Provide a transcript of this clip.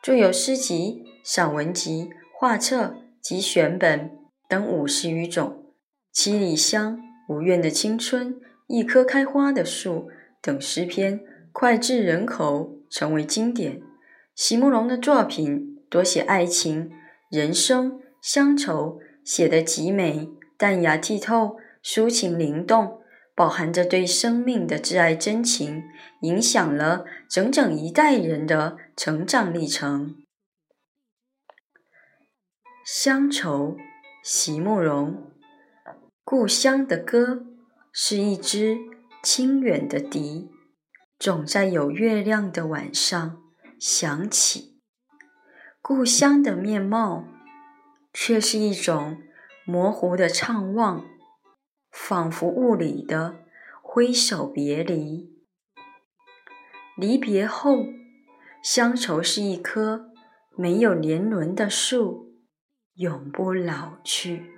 著有诗集、散文集、画册及选本等五十余种，《七里香》《无怨的青春》《一棵开花的树》等诗篇脍炙人口，成为经典。席慕容的作品多写爱情、人生、乡愁，写得极美、淡雅剔透、抒情灵动，饱含着对生命的挚爱真情，影响了整整一代人的。成长历程。乡愁，席慕容。故乡的歌是一支清远的笛，总在有月亮的晚上响起。故乡的面貌，却是一种模糊的怅望，仿佛雾里的挥手别离。离别后。乡愁是一棵没有年轮的树，永不老去。